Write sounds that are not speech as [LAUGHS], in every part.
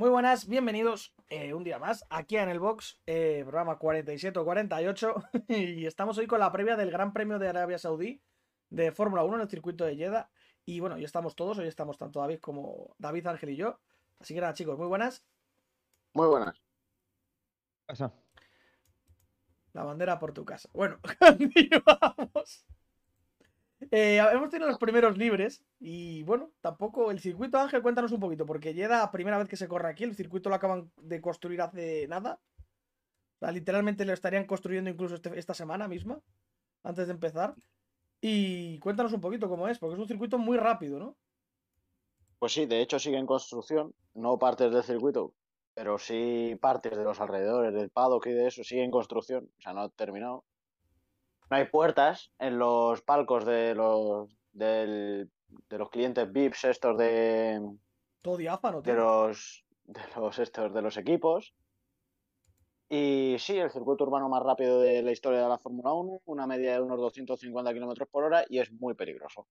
Muy buenas, bienvenidos eh, un día más aquí en el box, eh, programa 47 o 48. y estamos hoy con la previa del Gran Premio de Arabia Saudí de Fórmula 1 en el circuito de Jeddah. Y bueno, ya estamos todos, hoy estamos tanto David como David, Ángel y yo. Así que nada, chicos, muy buenas. Muy buenas. Pasa. La bandera por tu casa. Bueno, [LAUGHS] continuamos. Eh, hemos tenido los primeros libres y bueno, tampoco el circuito Ángel, cuéntanos un poquito, porque llega primera vez que se corre aquí, el circuito lo acaban de construir hace nada. O sea, literalmente lo estarían construyendo incluso este- esta semana misma, antes de empezar. Y cuéntanos un poquito cómo es, porque es un circuito muy rápido, ¿no? Pues sí, de hecho sigue en construcción, no partes del circuito, pero sí partes de los alrededores del paddock y de eso sigue en construcción, o sea, no ha terminado. No hay puertas en los palcos de los del- de los clientes VIPs estos de, Todo diáfano, de tío. los de los estos de los equipos. Y sí, el circuito urbano más rápido de la historia de la Fórmula 1, una media de unos 250 kilómetros por hora y es muy peligroso.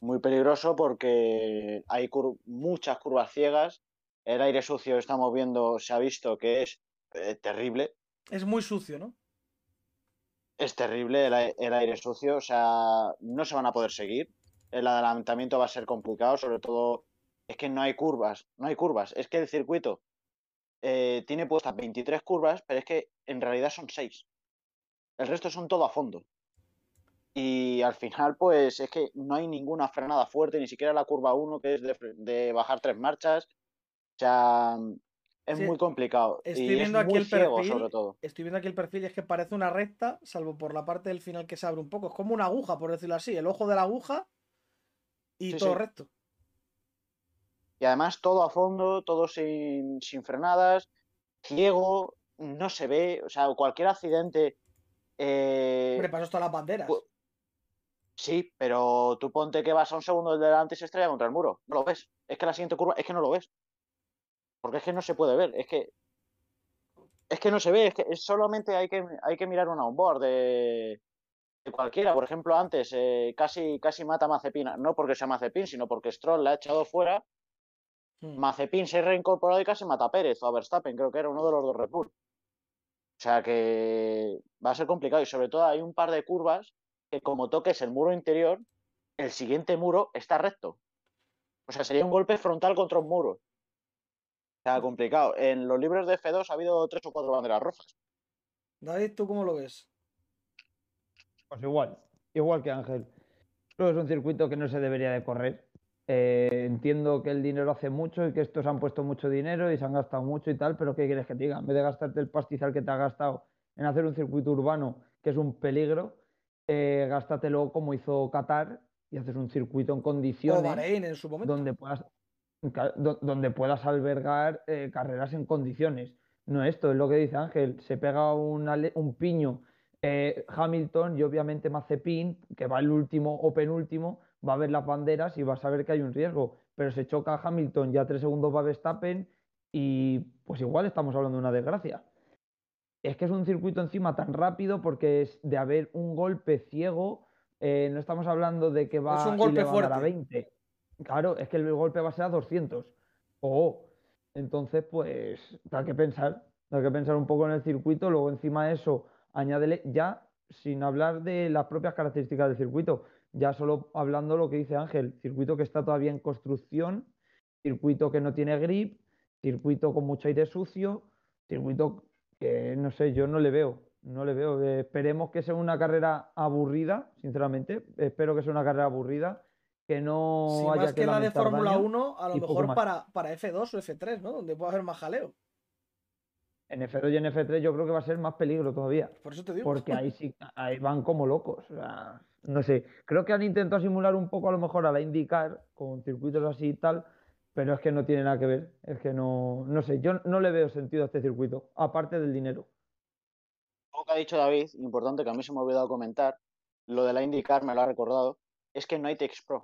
Muy peligroso porque hay cur- muchas curvas ciegas. El aire sucio, estamos viendo, se ha visto que es eh, terrible. Es muy sucio, ¿no? Es terrible el, ai- el aire sucio. O sea, no se van a poder seguir. El adelantamiento va a ser complicado, sobre todo es que no hay curvas. No hay curvas. Es que el circuito eh, tiene puestas 23 curvas, pero es que en realidad son 6. El resto son todo a fondo. Y al final, pues es que no hay ninguna frenada fuerte, ni siquiera la curva 1, que es de bajar tres marchas. O sea, es Sí, muy complicado. estoy y es viendo aquí el ciego, perfil. sobre todo. Estoy viendo aquí el perfil y es que parece una recta, salvo por la parte del final que se abre un poco. Es como una aguja, por decirlo así. El ojo de la aguja y Sí, todo sí. recto. Y además todo a fondo, todo sin, sin frenadas, ciego, no se ve. O sea, cualquier accidente. eh, Hombre, para están las banderas. pu- sí, pero tú ponte que vas a un segundo del delante y se estrella contra el muro. No lo ves. Es que la siguiente curva, es que no lo ves. Porque es que no se puede ver. Es que. Es que no se ve. Es que solamente hay que, hay que mirar una onboard de, de cualquiera. Por ejemplo, antes eh, casi, casi mata a Mazepin. No porque sea Mazepin, sino porque Stroll la ha echado fuera. Mm. Mazepin se ha reincorporado y casi mata a Pérez o a Verstappen, creo que era uno de los dos Red Bull. O sea que va a ser complicado y sobre todo hay un par de curvas que como toques el muro interior, el siguiente muro está recto. O sea, sería un golpe frontal contra un muro. O sea, complicado. En los libros de F2 ha habido tres o cuatro banderas rojas. David, ¿tú cómo lo ves? Pues igual, igual que Ángel. Creo que es un circuito que no se debería de correr. Eh, entiendo que el dinero hace mucho y que estos han puesto mucho dinero y se han gastado mucho y tal, pero ¿qué quieres que te diga? En vez de gastarte el pastizal que te has gastado en hacer un circuito urbano, que es un peligro, eh, gástatelo como hizo Qatar y haces un circuito en O condiciones Bahrein en su momento. donde puedas, donde puedas albergar eh, carreras en condiciones. No esto, es lo que dice Ángel, se pega un, un piño eh, Hamilton y obviamente Mazepin, que va el último o penúltimo, va a ver las banderas y va a saber que hay un riesgo, pero se choca Hamilton, ya tres segundos va Verstappen y pues igual estamos hablando de una desgracia. Es que es un circuito encima tan rápido porque es de haber un golpe ciego, eh, no estamos hablando de que va un y le va a dar a fuerte. 20. Claro, es que el golpe va a ser a 200. Oh, entonces pues da que pensar, da que pensar un poco en el circuito, luego encima de eso añádele ya sin hablar de las propias características del circuito, ya solo hablando lo que dice Ángel, circuito que está todavía en construcción, circuito que no tiene grip, circuito con mucho aire sucio, circuito que no sé, yo no le veo, no le veo. Esperemos que sea una carrera aburrida, sinceramente, espero que sea una carrera aburrida, que no Si haya más que la de Fórmula daño. 1, a lo mejor para, para F2 o F3, ¿no? Donde puede haber más jaleo. En F2 y en F3 yo creo que va a ser más peligro todavía. Por eso te digo. Porque ahí [LAUGHS] sí, ahí van como locos. o sea, no sé, creo que han intentado simular un poco a lo mejor a la IndyCar con circuitos así y tal, pero es que no tiene nada que ver. Es que no, no sé, yo no le veo sentido a este circuito, aparte del dinero. Algo que ha dicho David, importante que a mí se me ha olvidado comentar, lo de la IndyCar me lo ha recordado, es que no hay Tex Pro.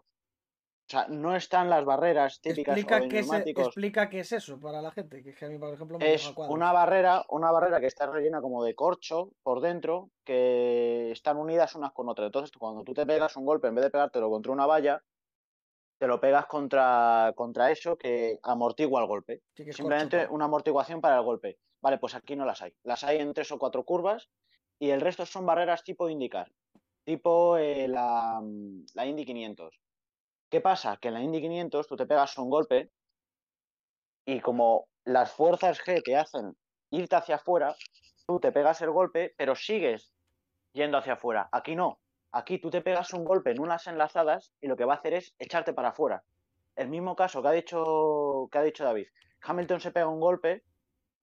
O sea, no están las barreras típicas o explica, de qué es, neumáticos. explica qué es eso para la gente. Que es que a mí, por ejemplo, me Es una barrera, una barrera que está rellena como de corcho por dentro, que están unidas unas con otras. Entonces, cuando tú te pegas un golpe, en vez de pegártelo contra una valla, te lo pegas contra, contra eso que amortigua el golpe. Sí, que es Simplemente corcho, una amortiguación para el golpe. Vale, pues aquí no las hay. Las hay en tres o cuatro curvas y el resto son barreras tipo indicar, tipo eh, la, mm, la Indy 500. ¿Qué pasa? Que en la Indy 500 tú te pegas un golpe y como las fuerzas G te hacen irte hacia afuera, tú te pegas el golpe, pero sigues yendo hacia afuera. Aquí no. Aquí tú te pegas un golpe en unas enlazadas y lo que va a hacer es echarte para afuera. El mismo caso que ha dicho, que ha dicho David. Hamilton se pega un golpe.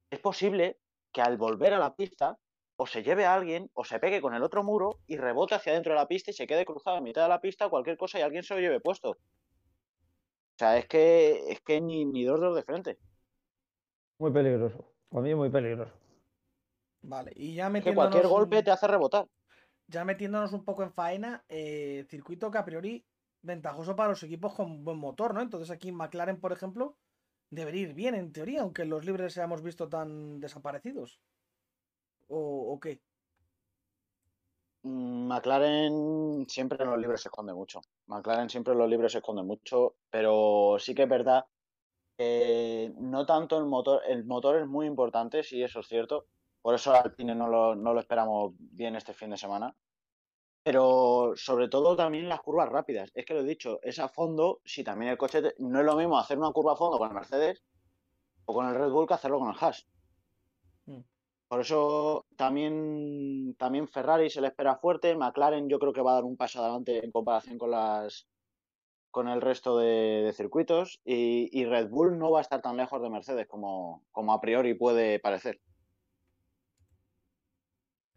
Es posible que al volver a la pista o se lleve a alguien o se pegue con el otro muro y rebote hacia dentro de la pista y se quede cruzado en mitad de la pista cualquier cosa y alguien se lo lleve puesto. O sea, es que es que ni, ni dos dedos de frente. Muy peligroso. Para mí muy peligroso. Vale, y ya Es que metiéndonos, cualquier golpe te hace rebotar. ya metiéndonos un poco en faena, eh, circuito que a priori ventajoso para los equipos con buen motor, ¿no? Entonces aquí McLaren, por ejemplo, debería ir bien en teoría, aunque en los libres seamos visto tan desaparecidos. ¿O, o qué? Mm, McLaren siempre en los libres se esconde mucho. McLaren siempre en los libres se esconde mucho, pero sí que es verdad que no tanto el motor, el motor es muy importante, sí, eso es cierto. Por eso Alpine no lo, no lo esperamos bien este fin de semana. Pero sobre todo también las curvas rápidas. Es que lo he dicho, es a fondo, si también el coche te- no es lo mismo hacer una curva a fondo con el Mercedes o con el Red Bull que hacerlo con el Haas. Por eso también, también Ferrari se le espera fuerte. McLaren yo creo que va a dar un paso adelante en comparación con las con el resto de, de circuitos. Y, y Red Bull no va a estar tan lejos de Mercedes como, como a priori puede parecer.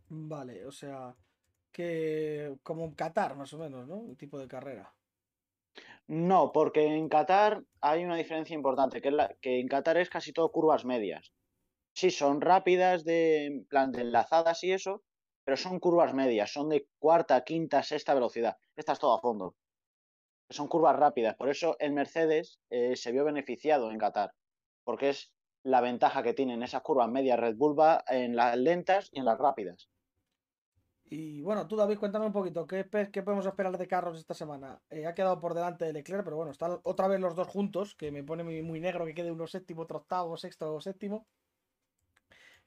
Vale, o sea, que como en Qatar, más o menos, ¿no? El tipo de carrera. No, porque en Qatar hay una diferencia importante, que es la, que en Qatar es casi todo curvas medias. Sí, son rápidas de plan de enlazadas y eso, pero son curvas medias, son de cuarta, quinta, sexta velocidad. Estas todo a fondo. Son curvas rápidas, por eso el Mercedes eh, se vio beneficiado en Qatar, porque es la ventaja que tienen esas curvas medias. Red Bull va en las lentas y en las rápidas. Y bueno, tú David, cuéntame un poquito, ¿qué, qué podemos esperar de Carlos esta semana? Eh, ha quedado por delante de Leclerc, pero bueno, están otra vez los dos juntos, que me pone muy, muy negro que quede uno séptimo, otro octavo, sexto o séptimo.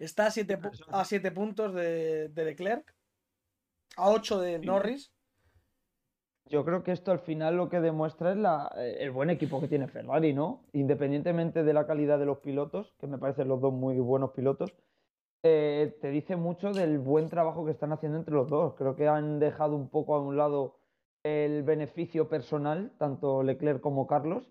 Está a siete, pu- a siete puntos de, de Leclerc, a ocho de Norris. Yo creo que esto al final lo que demuestra es la- eh, el buen equipo que tiene Ferrari, ¿no? Independientemente de la calidad de los pilotos, que me parecen los dos muy buenos pilotos, eh, te dice mucho del buen trabajo que están haciendo entre los dos. Creo que han dejado un poco a un lado el beneficio personal, tanto Leclerc como Carlos,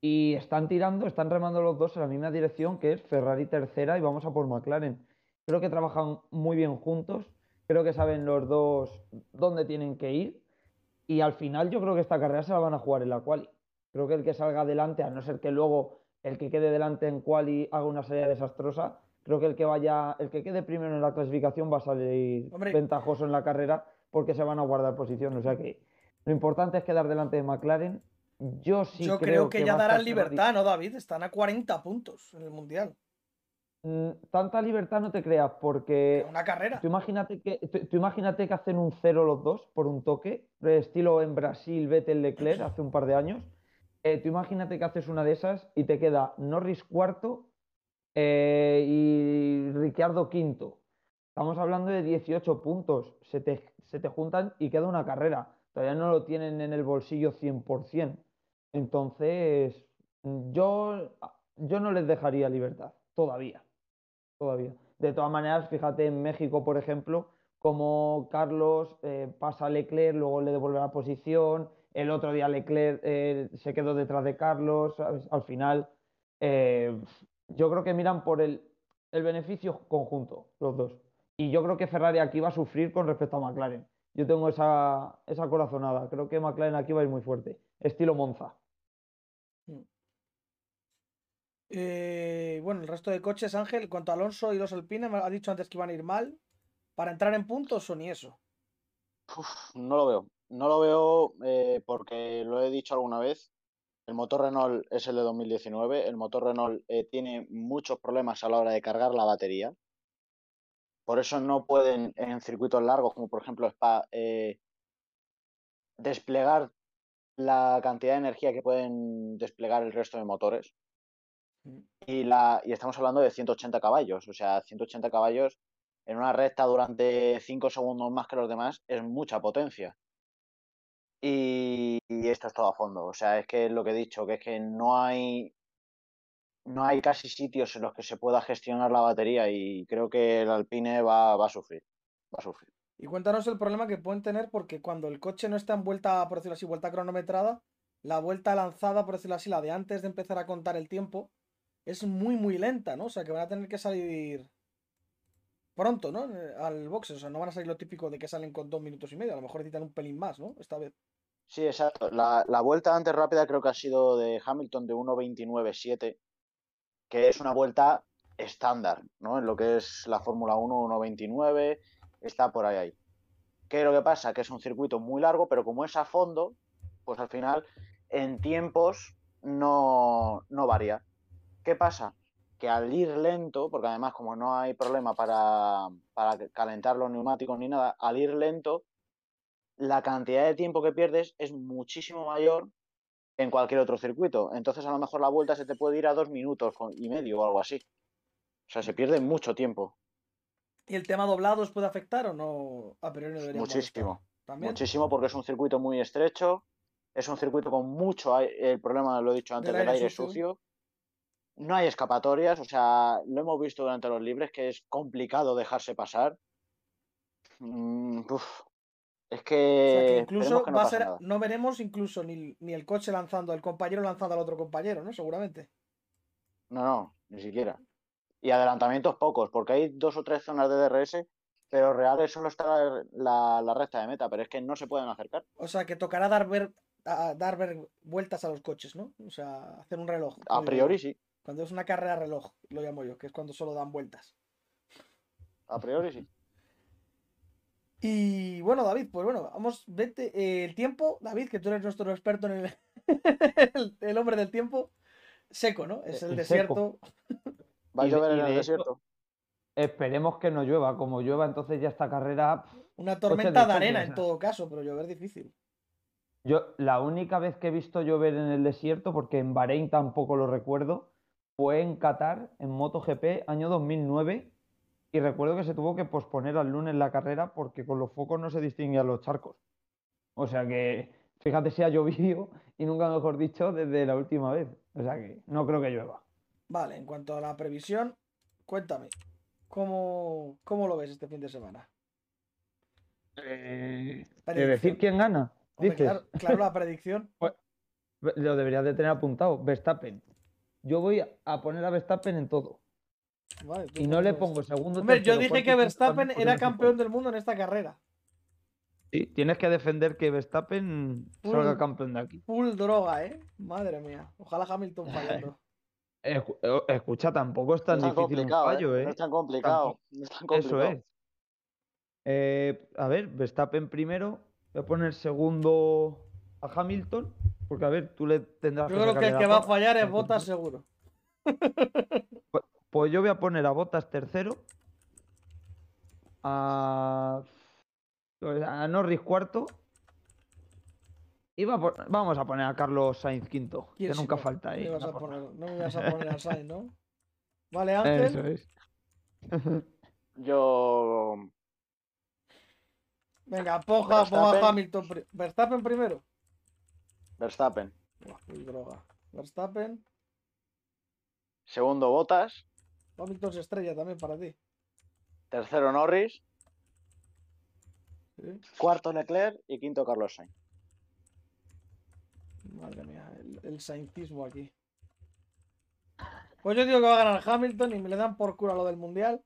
y están tirando, están remando los dos en la misma dirección, que es Ferrari tercera y vamos a por McLaren. Creo que trabajan muy bien juntos, creo que saben los dos dónde tienen que ir. Y al final yo creo que esta carrera se la van a jugar en la quali. Creo que el que salga adelante, a no ser que luego el que quede delante en quali haga una salida desastrosa, creo que el que vaya, el que quede primero en la clasificación va a salir Hombre. ventajoso en la carrera porque se van a guardar posición. O sea que lo importante es quedar delante de McLaren. Yo sí Yo creo, que, ya darán libertad, ¿no, David? Están a 40 puntos en el Mundial. Mm, Tanta libertad no te creas, porque Una carrera. Tú imagínate que, tú, tú imagínate que hacen un cero los dos por un toque, estilo en Brasil, Vettel Leclerc hace un par de años. Eh, tú imagínate que haces una de esas y te queda Norris cuarto eh, y Ricciardo quinto. Estamos hablando de 18 puntos. Se te, se te juntan y queda una carrera. Todavía no lo tienen en el bolsillo 100%. Entonces, mm, yo, yo no les dejaría libertad, todavía todavía. De todas maneras, fíjate en México, por ejemplo, como Carlos eh, pasa a Leclerc, luego le devuelve la posición, el otro día Leclerc eh, se quedó detrás de Carlos. Al final, eh, yo creo que miran por el, el beneficio conjunto, los dos. Y yo creo que Ferrari aquí va a sufrir con respecto a McLaren. Yo tengo esa, esa corazonada, creo que McLaren aquí va a ir muy fuerte, estilo Monza. Eh, bueno, el resto de coches, Ángel, en cuanto a Alonso y los Alpine, me ha dicho antes que iban a ir mal. Para entrar en puntos o ni eso. Uf, no lo veo. No lo veo eh, porque lo he dicho alguna vez. El motor Renault es el de 2019. El motor Renault eh, tiene muchos problemas a la hora de cargar la batería. Por eso no pueden en circuitos largos, como por ejemplo Spa, eh, desplegar la cantidad de energía que pueden desplegar el resto de motores. Mm. Y, la, y estamos hablando de 180 caballos. O sea, 180 caballos en una recta durante 5 segundos más que los demás es mucha potencia. Y, y esto es todo a fondo. O sea, es que lo que he dicho, que es que no hay no hay casi sitios en los que se pueda gestionar la batería y creo que el Alpine va, va a sufrir. Va a sufrir. Y cuéntanos el problema que pueden tener porque cuando el coche no está en vuelta, por decirlo así, vuelta cronometrada, la vuelta lanzada, por decirlo así, la de antes de empezar a contar el tiempo, es muy, muy lenta, ¿no? O sea, que van a tener que salir pronto, ¿no? Eh, Al boxe, o sea, no van a salir lo típico de que salen con dos minutos y medio, a lo mejor necesitan un pelín más, ¿no? Esta vez. Sí, exacto. La, la vuelta antes rápida creo que ha sido de Hamilton de 1.29.7, que es una vuelta estándar, ¿no? En lo que es la Fórmula 1, 1.29, está por ahí, ahí. ¿Qué es lo que pasa? Que es un circuito muy largo, pero como es a fondo, pues al final en tiempos no, no varía. ¿Qué pasa? Que al ir lento, porque además como no hay problema para, para calentar los neumáticos ni nada, al ir lento, la cantidad de tiempo que pierdes es muchísimo mayor en cualquier otro circuito. Entonces a lo mejor la vuelta se te puede ir a dos minutos y medio o algo así. O sea, se pierde mucho tiempo. ¿Y el tema doblados puede afectar o no? A priori no debería. Muchísimo. ¿También? Muchísimo porque es un circuito muy estrecho, es un circuito con mucho el problema lo he dicho antes Del del aire aire sucio. sucio. No hay escapatorias, o sea, lo hemos visto durante los libres que es complicado dejarse pasar. Mm, uf. Es O sea, que incluso que no va a ser, no veremos incluso ni, ni el coche lanzando, el compañero lanzando al otro compañero, ¿no? Seguramente. No, no, ni siquiera. Y adelantamientos pocos, porque hay dos o tres zonas de DRS, pero reales solo está la, la- la recta de meta, pero es que no se pueden acercar. O sea, que tocará dar ver, a- dar ver vueltas a los coches, ¿no? O sea, hacer un reloj. A priori sí, Cuando es una carrera reloj, lo llamo yo, que es cuando solo dan vueltas. a priori sí. Y bueno, David, pues bueno, vamos, vete. eh, el tiempo, David, que tú eres nuestro experto en el, [LAUGHS] el, el hombre del tiempo, seco, ¿no? Es el El desierto. seco. [LAUGHS] ¿Va a llover en el desierto? Esperemos que no llueva. Como llueva, entonces ya esta carrera. Una tormenta de arena en todo caso, pero llover difícil. Yo, la única vez que he visto llover en el desierto, porque en Bahrein tampoco lo recuerdo, fue en Qatar, en MotoGP, año 2009. Y recuerdo que se tuvo que posponer al lunes la carrera porque con los focos no se distinguían los charcos. O sea que, fíjate si ha llovido y nunca mejor dicho desde la última vez. O sea que no creo que llueva. Vale, en cuanto a la previsión, cuéntame, ¿cómo, cómo lo ves este fin de semana? ¿De Predicción. decir quién gana? Hombre, Dices. claro, claro, la predicción. [LAUGHS] Lo deberías de tener apuntado. Verstappen. Yo voy a poner a Verstappen en todo. Vale, Y no le pongo segundo. Hombre, yo dije que Verstappen era campeón del mundo en esta carrera. Sí, tienes que defender que Verstappen salga Uy. campeón de aquí. Full droga, ¿eh? Madre mía. Ojalá Hamilton fallando. [LAUGHS] Eh, Escucha, tampoco es tan No es tan difícil un complicado, ¿eh? fallo, ¿eh? No es tan complicado. No es tan Eso complicado. es. Eh, a ver, Verstappen primero. Voy a poner segundo a Hamilton. Porque, a ver, tú le tendrás Yo que creo que el que va a fallar es tú- seguro. [LAUGHS] Pues yo voy a poner a Bottas tercero. A, a Norris cuarto. Y va vamos a poner a Carlos Sainz quinto. ¿Quién Que nunca no? falta ahí. A poner- no me ibas a poner a Sainz, ¿no? [LAUGHS] Vale, Ángel. Eso es. [LAUGHS] Yo. Venga, ponga, ponga Verstappen. a Hamilton. Verstappen primero. Verstappen. Buah, full droga. Verstappen. Segundo, Botas. Hamilton se estrella también para ti. Tercero, Norris. ¿sí? Cuarto, Leclerc. Y quinto, Carlos Sainz. Madre mía, el, el saintismo aquí. Pues yo digo que va a ganar Hamilton y me le dan por culo a lo del mundial.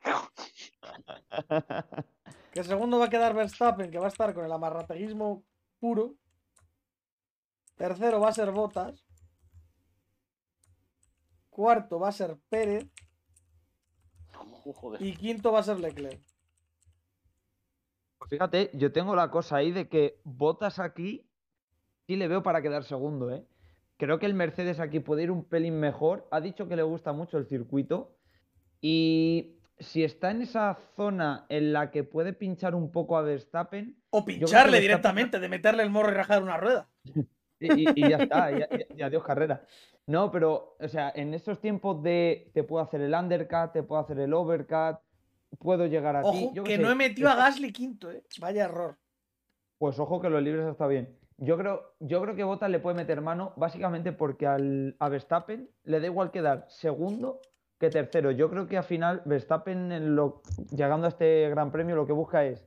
[LAUGHS] Que segundo va a quedar Verstappen, que va a estar con el amarrateguismo puro. Tercero va a ser Bottas. Cuarto va a ser Pérez. Joder. Y quinto va a ser Leclerc. Pues fíjate, yo tengo la cosa ahí de que Botas aquí sí le veo para quedar segundo, ¿eh? Creo que el Mercedes aquí puede ir un pelín mejor. Ha dicho que le gusta mucho el circuito. Y si está en esa zona en la que puede pinchar un poco a Verstappen. O pincharle directamente, de meterle el morro y rajar una rueda. [LAUGHS] Y, ya está, y, adiós carrera. No, pero, o sea, en esos tiempos de te puedo hacer el undercut, te puedo hacer el overcut, puedo llegar a ti. Yo que no he metido a Gasly quinto, ¿eh? Vaya error. Pues ojo que los libres está bien. Yo creo, yo creo que Bottas le puede meter mano básicamente porque al, a Verstappen le da igual quedar segundo que tercero. Yo creo que al final Verstappen, lo, llegando a este gran premio, lo que busca es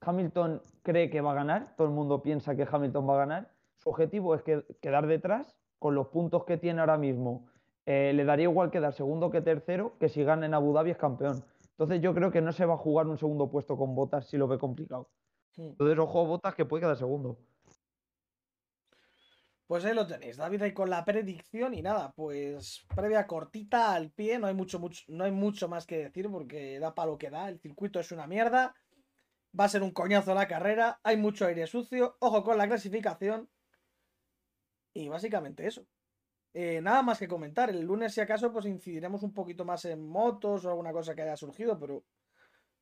Hamilton cree que va a ganar, todo el mundo piensa que Hamilton va a ganar. Su objetivo es quedar detrás con los puntos que tiene ahora mismo. Eh, le daría igual quedar segundo que tercero, que si gana en Abu Dhabi es campeón. Entonces yo creo que no se va a jugar un segundo puesto con Botas si lo ve complicado. Entonces ojo Botas que puede quedar segundo. Pues ahí lo tenéis, David, ahí con la predicción y nada, pues previa cortita al pie, no hay mucho, mucho, no hay mucho más que decir porque da para lo que da, el circuito es una mierda, va a ser un coñazo la carrera, hay mucho aire sucio, ojo con la clasificación y básicamente eso. Eh, nada más que comentar, el lunes si acaso pues incidiremos un poquito más en motos o alguna cosa que haya surgido, pero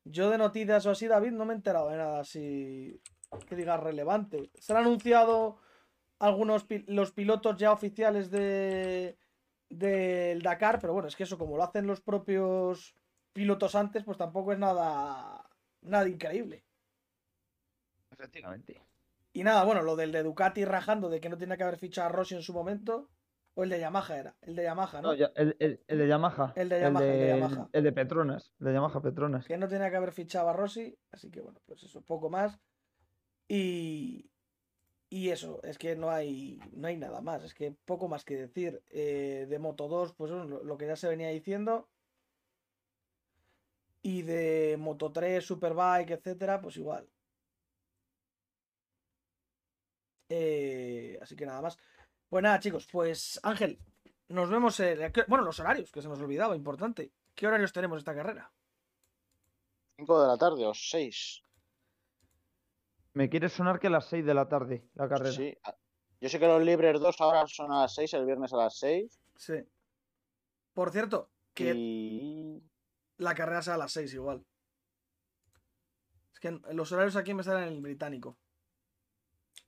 yo de noticias o así, David, no me he enterado de nada así que diga relevante. Se ha anunciado algunos los pilotos ya oficiales de del Dakar, pero bueno, es que eso como lo hacen los propios pilotos antes, pues tampoco es nada nada increíble. Efectivamente. Y nada, bueno, lo del de Ducati rajando de que no tenía que haber fichado a Rossi en su momento, o el de Yamaha era, el de Yamaha, ¿no? el, de Yamaha. El de Yamaha, el de, Yamaha. El de Petronas, el de Yamaha Petronas. Que no tenía que haber fichado a Rossi, así que bueno, pues eso, poco más. Y, y eso, es que no hay, no hay nada más, es que poco más que decir. Eh, de Moto 2, pues lo, que ya se venía diciendo. Y de Moto 3, Superbike, etcétera, pues igual. Eh, así que nada más. Pues nada, chicos, pues Ángel, nos vemos. bueno, los horarios, que se nos olvidaba, importante. ¿Qué horarios tenemos esta carrera? 5 de la tarde o 6. Me quiere sonar que a las 6 de la tarde la carrera. Sí. Yo sé que los libres 2 ahora son a las 6, el viernes a las 6. Sí. Por cierto, que la carrera sea a las 6 igual. Es que los horarios aquí me salen en el británico.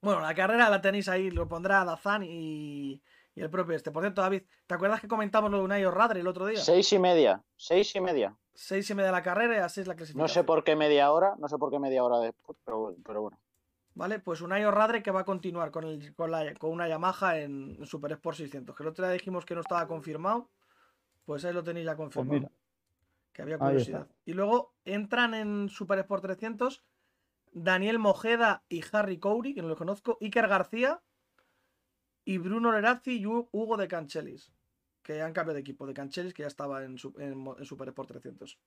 Bueno, la carrera la tenéis ahí, lo pondrá Dazan y, y el propio este. Por cierto, David, ¿te acuerdas que comentamos lo de Unai Radre el otro día? Seis y media, seis y media. Seis y media la carrera y a seis la clasificación. No sé por qué media hora, no sé por qué media hora después, pero, bueno. Vale, pues Unai Radre que va a continuar con, el, con, la, con una Yamaha en, Super Sport 600. Que el otro día dijimos que no estaba confirmado, pues ahí lo tenéis ya pues confirmado. que había curiosidad. Y luego entran en Super Sport 300 Daniel Mojeda y Harry Cowry, que no lo conozco, Iker García y Bruno Lerazzi y Hugo de Canchelis, que han cambiado de equipo, de Canchelis, que ya estaba en, Super Sport 300.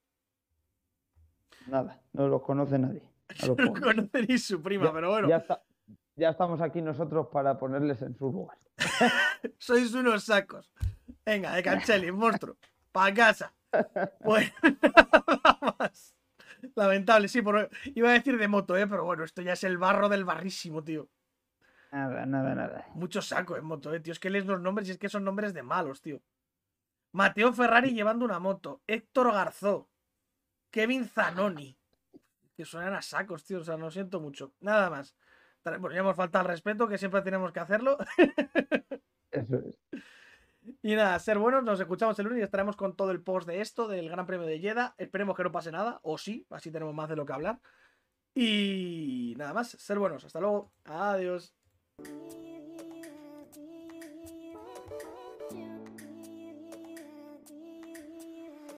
Nada, no los conoce nadie. [LAUGHS] No lo conoce ni su prima, pero bueno. Ya, estamos aquí nosotros para ponerles en su lugar. [LAUGHS] Sois unos sacos. Venga, de Canchelis, monstruo. Para casa. Bueno, [LAUGHS] nada más. Lamentable, sí, iba a decir de moto, ¿eh? pero bueno, esto ya es el barro del barrísimo, tío. Nada, nada, nada. Mucho saco en moto, ¿eh, tío? Es que lees los nombres y es que son nombres de malos, tío. Mateo Ferrari llevando una moto. Héctor Garzó. Kevin Zanoni. Que suenan a sacos, tío. O sea, no siento mucho. Nada más. Bueno, ya hemos faltado al respeto, que siempre tenemos que hacerlo. [LAUGHS] Eso es. Y nada, ser buenos, nos escuchamos el lunes y estaremos con todo el post de esto, del Gran Premio de Jeddah. Esperemos que no pase nada, o sí, así tenemos más de lo que hablar. Y nada más, ser buenos. Hasta luego. Adiós. 你。